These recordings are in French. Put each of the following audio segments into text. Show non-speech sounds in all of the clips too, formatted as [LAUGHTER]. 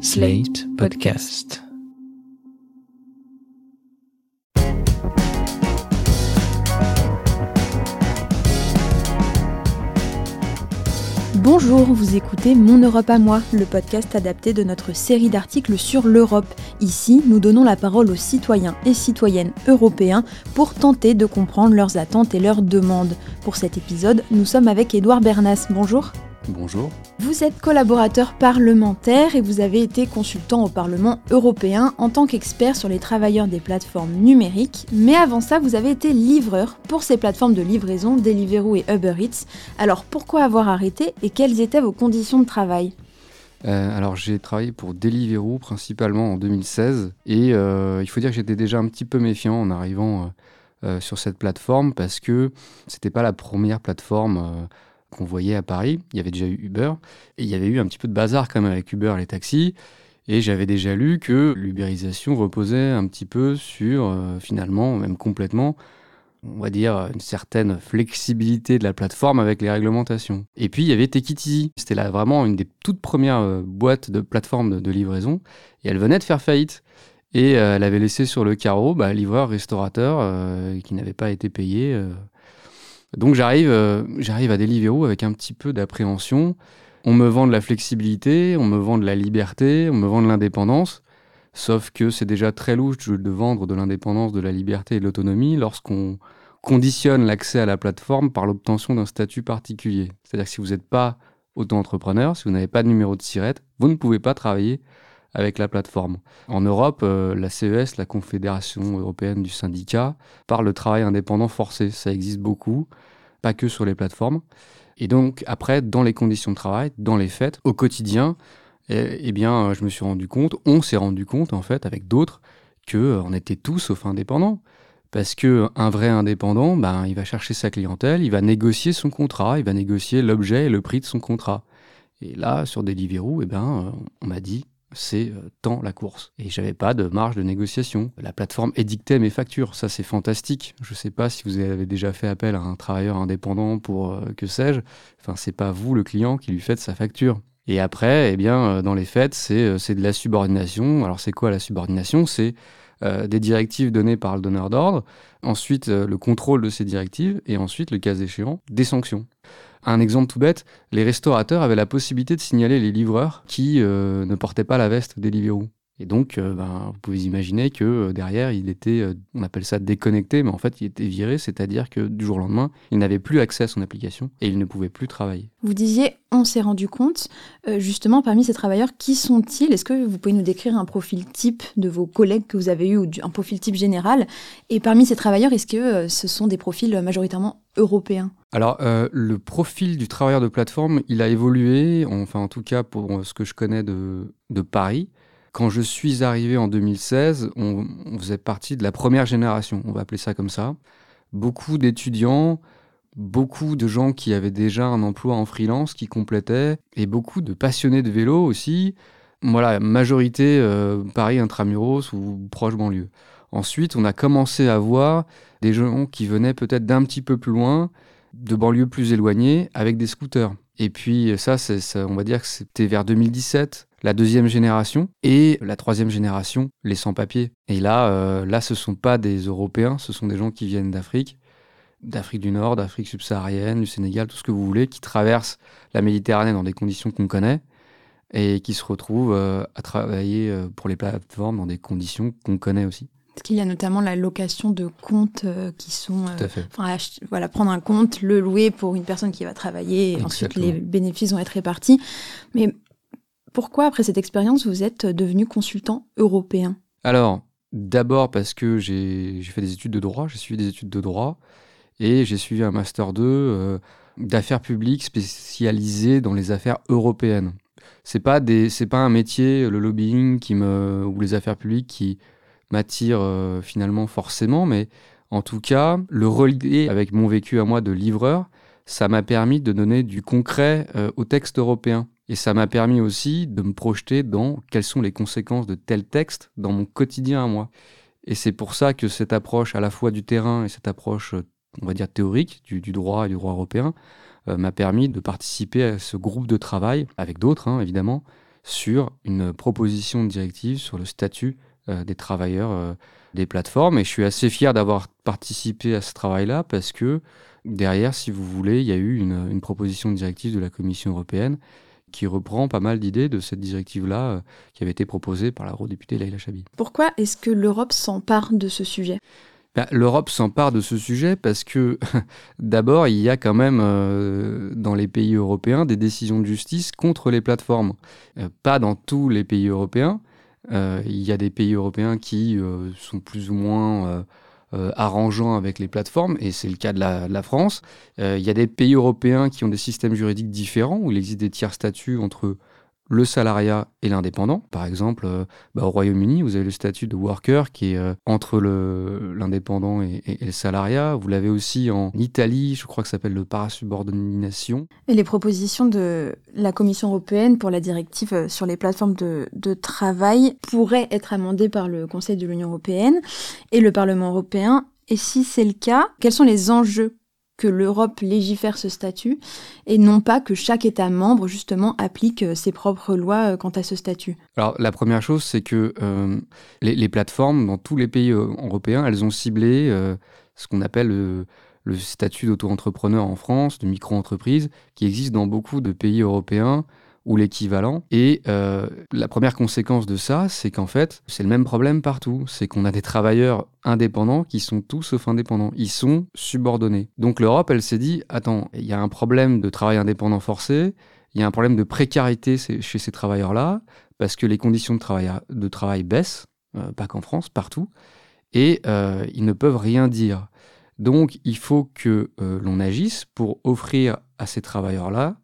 Slate Podcast. Bonjour, vous écoutez Mon Europe à moi, le podcast adapté de notre série d'articles sur l'Europe. Ici, nous donnons la parole aux citoyens et citoyennes européens pour tenter de comprendre leurs attentes et leurs demandes. Pour cet épisode, nous sommes avec Édouard Bernas. Bonjour. Bonjour. Vous êtes collaborateur parlementaire et vous avez été consultant au Parlement européen en tant qu'expert sur les travailleurs des plateformes numériques. Mais avant ça, vous avez été livreur pour ces plateformes de livraison Deliveroo et Uber Eats. Alors pourquoi avoir arrêté et quelles étaient vos conditions de travail? Euh, alors j'ai travaillé pour Deliveroo principalement en 2016 et euh, il faut dire que j'étais déjà un petit peu méfiant en arrivant euh, sur cette plateforme parce que c'était pas la première plateforme qu'on voyait à Paris. Il y avait déjà eu Uber et il y avait eu un petit peu de bazar quand même avec Uber et les taxis. Et j'avais déjà lu que l'ubérisation reposait un petit peu sur, euh, finalement, même complètement, on va dire, une certaine flexibilité de la plateforme avec les réglementations. Et puis, il y avait Easy. C'était là vraiment une des toutes premières euh, boîtes de plateformes de, livraison. Et elle venait de faire faillite. Et euh, elle avait laissé sur le carreau bah, livreur, restaurateur qui n'avait pas été payé. Donc j'arrive euh, j'arrive à Deliveroo avec un petit peu d'appréhension. On me vend de la flexibilité, on me vend de la liberté, on me vend de l'indépendance. Sauf que c'est déjà très louche de vendre de l'indépendance, de la liberté et de l'autonomie lorsqu'on conditionne l'accès à la plateforme par l'obtention d'un statut particulier. C'est-à-dire que si vous n'êtes pas auto-entrepreneur, si vous n'avez pas de numéro de SIRET, vous ne pouvez pas travailler avec la plateforme. En Europe, euh, la CES, la Confédération européenne du syndicat, parle de travail indépendant forcé. Ça existe beaucoup, pas que sur les plateformes. Et donc, après, dans les conditions de travail, dans les faits, au quotidien, eh, eh bien, euh, je me suis rendu compte, on s'est rendu compte, en fait, avec d'autres, que euh, était tous sauf indépendants. Parce que un vrai indépendant, ben, il va chercher sa clientèle, il va négocier son contrat, il va négocier l'objet et le prix de son contrat. Et là, sur Deliveroo, eh ben, on m'a dit, c'est euh, tant la course. Et j'avais pas de marge de négociation. La plateforme édictait mes factures. Ça, c'est fantastique. Je sais pas si vous avez déjà fait appel à un travailleur indépendant pour euh, que sais-je. Enfin, c'est pas vous, le client, qui lui faites sa facture. Et après, eh bien, euh, dans les faits, c'est de la subordination. Alors, c'est quoi la subordination? C'est des directives données par le donneur d'ordre, ensuite le contrôle de ces directives, et ensuite, le cas échéant, des sanctions. Un exemple tout bête, les restaurateurs avaient la possibilité de signaler les livreurs qui euh, ne portaient pas la veste Deliveroo. Et donc, euh, ben, vous pouvez imaginer que euh, derrière, il était, euh, on appelle ça déconnecté, mais en fait, il était viré, c'est-à-dire que du jour au lendemain, il n'avait plus accès à son application et il ne pouvait plus travailler. Vous disiez, on s'est rendu compte, justement, parmi ces travailleurs, qui sont-ils? Est-ce que vous pouvez nous décrire un profil type de vos collègues que vous avez eu, ou un profil type général? Et parmi ces travailleurs, est-ce que ce sont des profils majoritairement européens? Alors, euh, le profil du travailleur de plateforme, il a évolué, enfin en tout cas pour ce que je connais de, de Paris. Quand je suis arrivé en 2016, on, faisait partie de la première génération, on va appeler ça comme ça. Beaucoup d'étudiants, beaucoup de gens qui avaient déjà un emploi en freelance qui complétaient, et beaucoup de passionnés de vélo aussi. Voilà, majorité euh, Paris intramuros ou proche banlieue. Ensuite, on a commencé à voir des gens qui venaient peut-être d'un petit peu plus loin, de banlieues plus éloignées, avec des scooters. Et puis ça, c'est, ça, on va dire que c'était vers 2017, la deuxième génération, et la troisième génération, les sans-papiers. Et là, euh, là, ce sont pas des Européens, ce sont des gens qui viennent d'Afrique, d'Afrique du Nord, d'Afrique subsaharienne, du Sénégal, tout ce que vous voulez, qui traversent la Méditerranée dans des conditions qu'on connaît, et qui se retrouvent euh, à travailler euh, pour les plateformes dans des conditions qu'on connaît aussi. Parce qu'il y a notamment la location de comptes euh, qui sont... euh, Tout à fait. Enfin, ach- voilà, prendre un compte, le louer pour une personne qui va travailler, et ensuite les bénéfices vont être répartis. Mais pourquoi, après cette expérience, vous êtes devenu consultant européen? Alors, d'abord parce que j'ai j'ai fait des études de droit, j'ai suivi des études de droit et j'ai suivi un master 2 euh, d'affaires publiques spécialisé dans les affaires européennes. C'est pas des pas un métier le lobbying qui me ou les affaires publiques qui m'attire euh, finalement forcément mais en tout cas, le relier avec mon vécu à moi de livreur, ça m'a permis de donner du concret euh, au texte européen. Et ça m'a permis aussi de me projeter dans quelles sont les conséquences de tel texte dans mon quotidien à moi. Et c'est pour ça que cette approche à la fois du terrain et cette approche, on va dire, théorique du, du droit et du droit européen euh, m'a permis de participer à ce groupe de travail, avec d'autres hein, évidemment, sur une proposition de directive sur le statut des travailleurs des plateformes. Et je suis assez fier d'avoir participé à ce travail-là parce que derrière, si vous voulez, il y a eu une, une proposition de directive de la Commission européenne qui reprend pas mal d'idées de cette directive-là euh, qui avait été proposée par l'eurodéputée Leila Chabi. Pourquoi est-ce que l'Europe s'empare de ce sujet? Ben, L'Europe s'empare de ce sujet parce que [LAUGHS] d'abord, il y a quand même euh, dans les pays européens des décisions de justice contre les plateformes. Euh, pas dans tous les pays européens. Il y a des pays européens qui sont plus ou moins euh, arrangeant avec les plateformes, et c'est le cas de la, France. Euh, il y a des pays européens qui ont des systèmes juridiques différents, où il existe des tiers statuts entre le salariat et l'indépendant. Par exemple, euh, bah, au Royaume-Uni, vous avez le statut de worker qui est euh, entre l'indépendant et, le salariat. Vous l'avez aussi en Italie, je crois que ça s'appelle le parasubordination. Et les propositions de la Commission européenne pour la directive euh, sur les plateformes de, de travail pourraient être amendées par le Conseil de l'Union européenne et le Parlement européen. Et si c'est le cas, quels sont les enjeux que l'Europe légifère ce statut et non pas que chaque État membre justement applique euh, ses propres lois euh, quant à ce statut. Alors la première chose, c'est que euh, les, plateformes dans tous les pays européens, elles ont ciblé ce qu'on appelle le statut d'auto-entrepreneur en France, de micro-entreprise, qui existe dans beaucoup de pays européens ou l'équivalent. Et euh, la première conséquence de ça, c'est qu'en fait, c'est le même problème partout. C'est qu'on a des travailleurs indépendants qui sont tous sauf indépendants. Ils sont subordonnés. Donc l'Europe, elle s'est dit, attends, il y a un problème de travail indépendant forcé, il y a un problème de précarité chez ces travailleurs-là, parce que les conditions de travail, baissent, euh, pas qu'en France, partout, et euh, ils ne peuvent rien dire. Donc il faut que l'on agisse pour offrir à ces travailleurs-là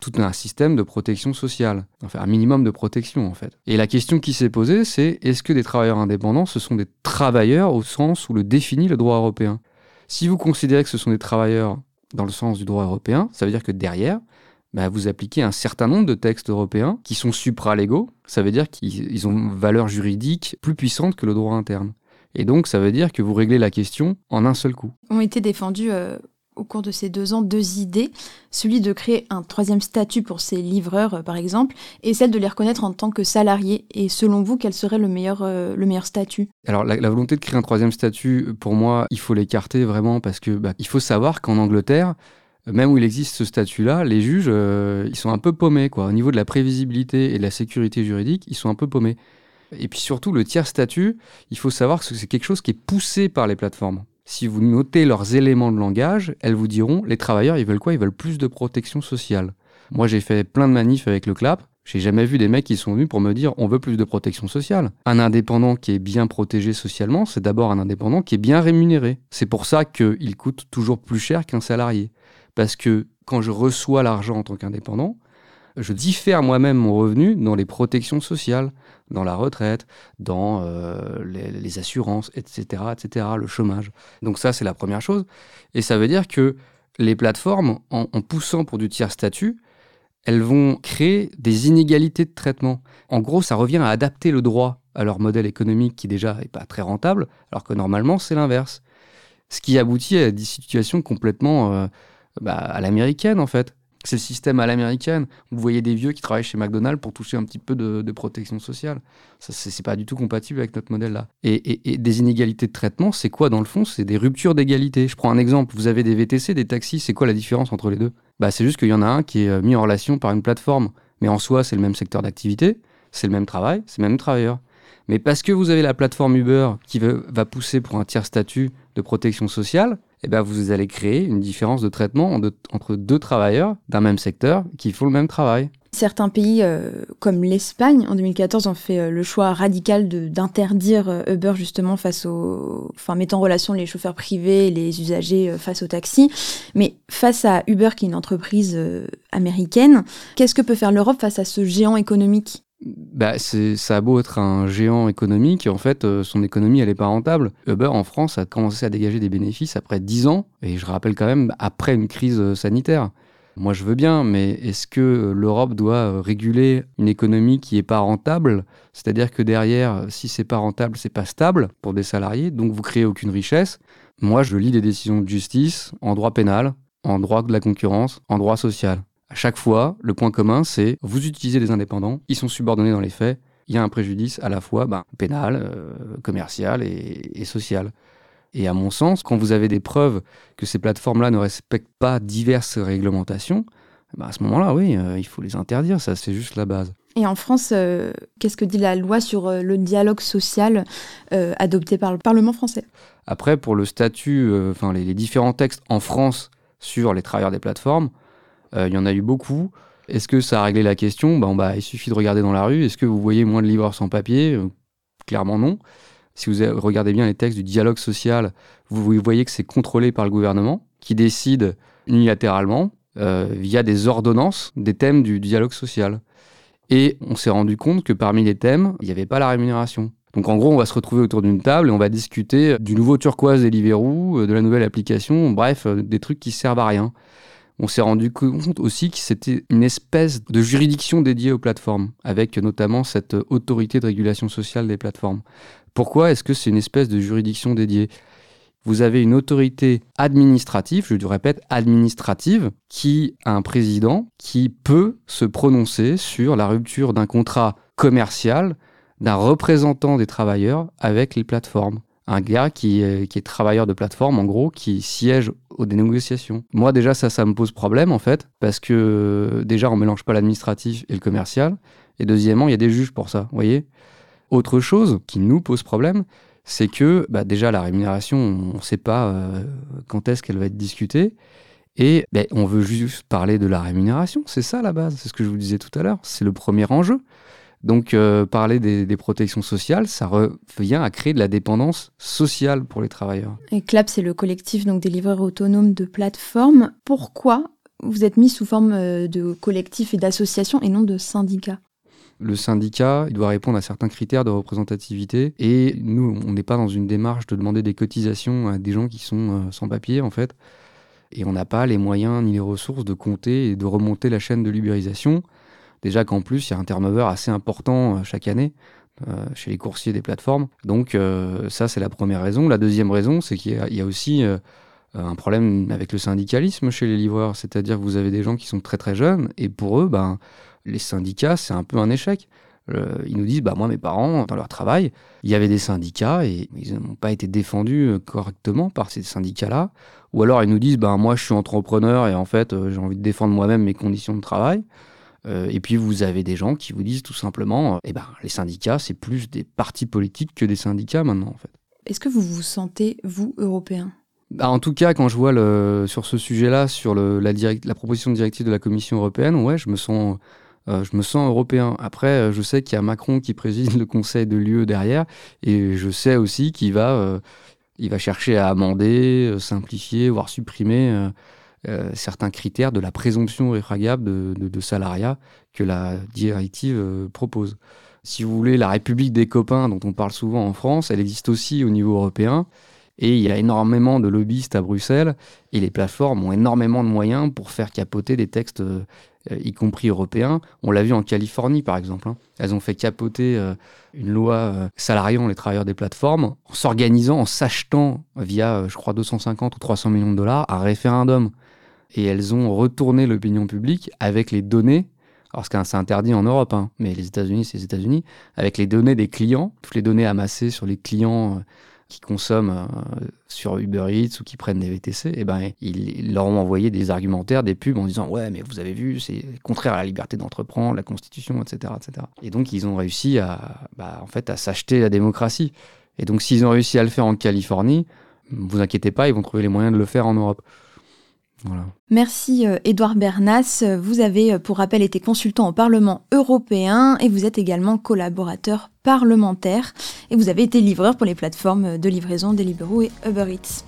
tout un système de protection sociale, enfin un minimum de protection en fait. Et la question qui s'est posée, c'est est-ce que des travailleurs indépendants, ce sont des travailleurs au sens où le définit le droit européen? Si vous considérez que ce sont des travailleurs dans le sens du droit européen, ça veut dire que derrière, bah, vous appliquez un certain nombre de textes européens qui sont supralégaux, ça veut dire qu'ils ont une valeur juridique plus puissante que le droit interne. Et donc, ça veut dire que vous réglez la question en un seul coup. Ont été défendus euh, au cours de ces deux ans deux idées, celui de créer un troisième statut pour ces livreurs, euh, par exemple, et celle de les reconnaître en tant que salariés. Et selon vous, quel serait le meilleur, euh, le meilleur statut? Alors la, volonté de créer un troisième statut, pour moi, il faut l'écarter vraiment parce que bah, il faut savoir qu'en Angleterre, même où il existe ce statut-là, les juges, euh, ils sont un peu paumés. Quoi. Au niveau de la prévisibilité et de la sécurité juridique, ils sont un peu paumés. Et puis surtout, le tiers statut, il faut savoir que c'est quelque chose qui est poussé par les plateformes. Si vous notez leurs éléments de langage, elles vous diront les travailleurs, ils veulent quoi? Ils veulent plus de protection sociale. Moi, j'ai fait plein de manifs avec le CLAP. J'ai jamais vu des mecs qui sont venus pour me dire on veut plus de protection sociale. Un indépendant qui est bien protégé socialement, c'est d'abord un indépendant qui est bien rémunéré. C'est pour ça qu'il coûte toujours plus cher qu'un salarié. Parce que quand je reçois l'argent en tant qu'indépendant, je diffère moi-même mon revenu dans les protections sociales, dans la retraite, dans euh, les, assurances, etc., etc., le chômage. Donc ça, c'est la première chose. Et ça veut dire que les plateformes, en, poussant pour du tiers statut, elles vont créer des inégalités de traitement. En gros, ça revient à adapter le droit à leur modèle économique qui déjà n'est pas très rentable, alors que normalement, c'est l'inverse. Ce qui aboutit à des situations complètement euh, bah, à l'américaine, en fait. C'est le système à l'américaine. Vous voyez des vieux qui travaillent chez McDonald's pour toucher un petit peu de, protection sociale. Ça, c'est pas du tout compatible avec notre modèle là. Et, des inégalités de traitement, c'est quoi dans le fond? C'est des ruptures d'égalité. Je prends un exemple. Vous avez des VTC, des taxis. C'est quoi la différence entre les deux? Bah, c'est juste qu'il y en a un qui est euh, mis en relation par une plateforme, mais en soi, c'est le même secteur d'activité, c'est le même travail, c'est le même travailleur. Mais parce que vous avez la plateforme Uber qui va pousser pour un tiers statut de protection sociale, eh ben vous allez créer une différence de traitement entre deux travailleurs d'un même secteur qui font le même travail. Certains pays, euh, comme l'Espagne, en 2014, ont fait euh, le choix radical d'interdire euh, Uber justement face aux, enfin mettant en relation les chauffeurs privés et les usagers face aux taxis. Mais face à Uber, qui est une entreprise américaine, qu'est-ce que peut faire l'Europe face à ce géant économique? Bah, ça a beau être un géant économique, en fait, euh, son économie, elle n'est pas rentable. Uber, en France, a commencé à dégager des bénéfices après 10 ans, et je rappelle quand même, après une crise euh, sanitaire. Moi, je veux bien, mais est-ce que l'Europe doit euh, réguler une économie qui n'est pas rentable? C'est-à-dire que derrière, si c'est pas rentable, c'est pas stable pour des salariés, donc vous créez aucune richesse. Moi, je lis des décisions de justice en droit pénal, en droit de la concurrence, en droit social. À chaque fois, le point commun, c'est vous utilisez des indépendants, ils sont subordonnés dans les faits, il y a un préjudice à la fois ben, pénal, euh, commercial et, social. Et à mon sens, quand vous avez des preuves que ces plateformes-là ne respectent pas diverses réglementations, ben, à ce moment-là, oui, euh, il faut les interdire, ça c'est juste la base. Et en France, euh, qu'est-ce que dit la loi sur le dialogue social adopté par le Parlement français? Après, pour le statut, enfin les, différents textes en France sur les travailleurs des plateformes, il y en a eu beaucoup. Est-ce que ça a réglé la question? Ben, bah, Il suffit de regarder dans la rue. Est-ce que vous voyez moins de livreurs sans papier? Euh, Clairement non. Si vous regardez bien les textes du dialogue social, vous voyez que c'est contrôlé par le gouvernement qui décide unilatéralement euh, via des ordonnances des thèmes du dialogue social. Et on s'est rendu compte que parmi les thèmes, il n'y avait pas la rémunération. Donc en gros, on va se retrouver autour d'une table et on va discuter du nouveau turquoise Deliveroo, euh, de la nouvelle application, bref, des trucs qui servent à rien on s'est rendu compte aussi que c'était une espèce de juridiction dédiée aux plateformes, avec notamment cette autorité de régulation sociale des plateformes. Pourquoi est-ce que c'est une espèce de juridiction dédiée? Vous avez une autorité administrative, je le répète, administrative, qui a un président qui peut se prononcer sur la rupture d'un contrat commercial d'un représentant des travailleurs avec les plateformes un gars qui est, qui est, travailleur de plateforme, en gros, qui siège aux négociations. Moi, déjà, ça, ça me pose problème, en fait, parce que déjà, on mélange pas l'administratif et le commercial. Et deuxièmement, il y a des juges pour ça, vous voyez Autre chose qui nous pose problème, c'est que bah, déjà, la rémunération, on ne sait pas euh, quand est-ce qu'elle va être discutée. Et ben, on veut juste parler de la rémunération, c'est ça la base, c'est ce que je vous disais tout à l'heure, c'est le premier enjeu. Donc euh, parler des, protections sociales, ça revient à créer de la dépendance sociale pour les travailleurs. Et CLAP, c'est le collectif donc, des livreurs autonomes de plateformes. Pourquoi vous êtes mis sous forme euh, de collectif et d'association et non de syndicat? Le syndicat il doit répondre à certains critères de représentativité et nous, on n'est pas dans une démarche de demander des cotisations à des gens qui sont euh, sans papier en fait. Et on n'a pas les moyens ni les ressources de compter et de remonter la chaîne de libérisation. Déjà qu'en plus, il y a un turnover assez important euh, chaque année euh, chez les coursiers des plateformes. Donc euh, ça, c'est la première raison. La deuxième raison, c'est qu'il y, a aussi un problème avec le syndicalisme chez les livreurs. C'est-à-dire que vous avez des gens qui sont très très jeunes et pour eux, ben, les syndicats, c'est un peu un échec. ils nous disent, bah, moi, mes parents, dans leur travail, il y avait des syndicats et ils n'ont pas été défendus correctement par ces syndicats-là. Ou alors ils nous disent, bah, moi, je suis entrepreneur et en fait, j'ai envie de défendre moi-même mes conditions de travail. Euh, et puis vous avez des gens qui vous disent tout simplement, euh, eh ben, les syndicats, c'est plus des partis politiques que des syndicats maintenant en fait. Est-ce que vous vous sentez, vous, européen? Bah, en tout cas, quand je vois le, sur ce sujet-là, sur le, la, la, proposition de directive de la Commission européenne, ouais, je me sens, euh, je me sens européen. Après, je sais qu'il y a Macron qui préside le Conseil de l'UE derrière, et je sais aussi qu'il va, il va chercher à amender, simplifier, voire supprimer euh, certains critères de la présomption réfragable de, salariat que la directive euh, propose. Si vous voulez, la République des copains dont on parle souvent en France, elle existe aussi au niveau européen. Et il y a énormément de lobbyistes à Bruxelles et les plateformes ont énormément de moyens pour faire capoter des textes, euh, y compris européens. On l'a vu en Californie, par exemple. Hein. Elles ont fait capoter une loi salariant les travailleurs des plateformes en s'organisant, en s'achetant via, je crois, 250 ou 300 millions de dollars, un référendum et elles ont retourné l'opinion publique avec les données, alors c'est interdit en Europe, hein, mais les États-Unis, c'est les États-Unis, avec les données des clients, toutes les données amassées sur les clients euh, qui consomment euh, sur Uber Eats ou qui prennent des VTC, et eh ben, ils, leur ont envoyé des argumentaires, des pubs en disant Ouais, mais vous avez vu, c'est contraire à la liberté d'entreprendre, la Constitution, etc., etc. Et donc, ils ont réussi à, bah, en fait, à s'acheter la démocratie. Et donc, s'ils ont réussi à le faire en Californie, vous inquiétez pas, ils vont trouver les moyens de le faire en Europe. Merci Edouard euh, Bernas. Vous avez, euh, pour rappel, été consultant au Parlement européen et vous êtes également collaborateur parlementaire et vous avez été livreur pour les plateformes de livraison Deliveroo et Uber Eats.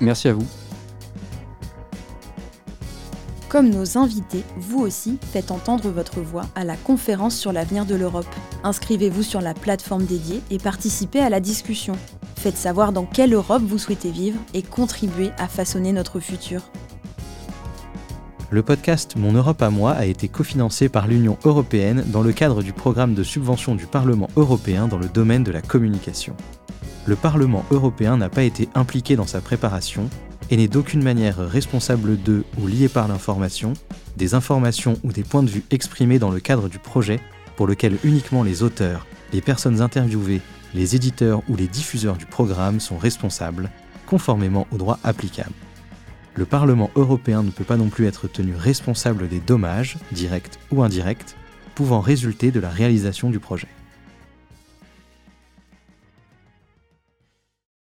Merci à vous. Comme nos invités, vous aussi faites entendre votre voix à la conférence sur l'avenir de l'Europe. Inscrivez-vous sur la plateforme dédiée et participez à la discussion. Faites savoir dans quelle Europe vous souhaitez vivre et contribuez à façonner notre futur. Le podcast Mon Europe à moi a été cofinancé par l'Union européenne dans le cadre du programme de subvention du Parlement européen dans le domaine de la communication. Le Parlement européen n'a pas été impliqué dans sa préparation et n'est d'aucune manière responsable de ou lié par l'information, des informations ou des points de vue exprimés dans le cadre du projet pour lequel uniquement les auteurs, les personnes interviewées, les éditeurs ou les diffuseurs du programme sont responsables, conformément au droit applicable. Le Parlement européen ne peut pas non plus être tenu responsable des dommages, directs ou indirects, pouvant résulter de la réalisation du projet.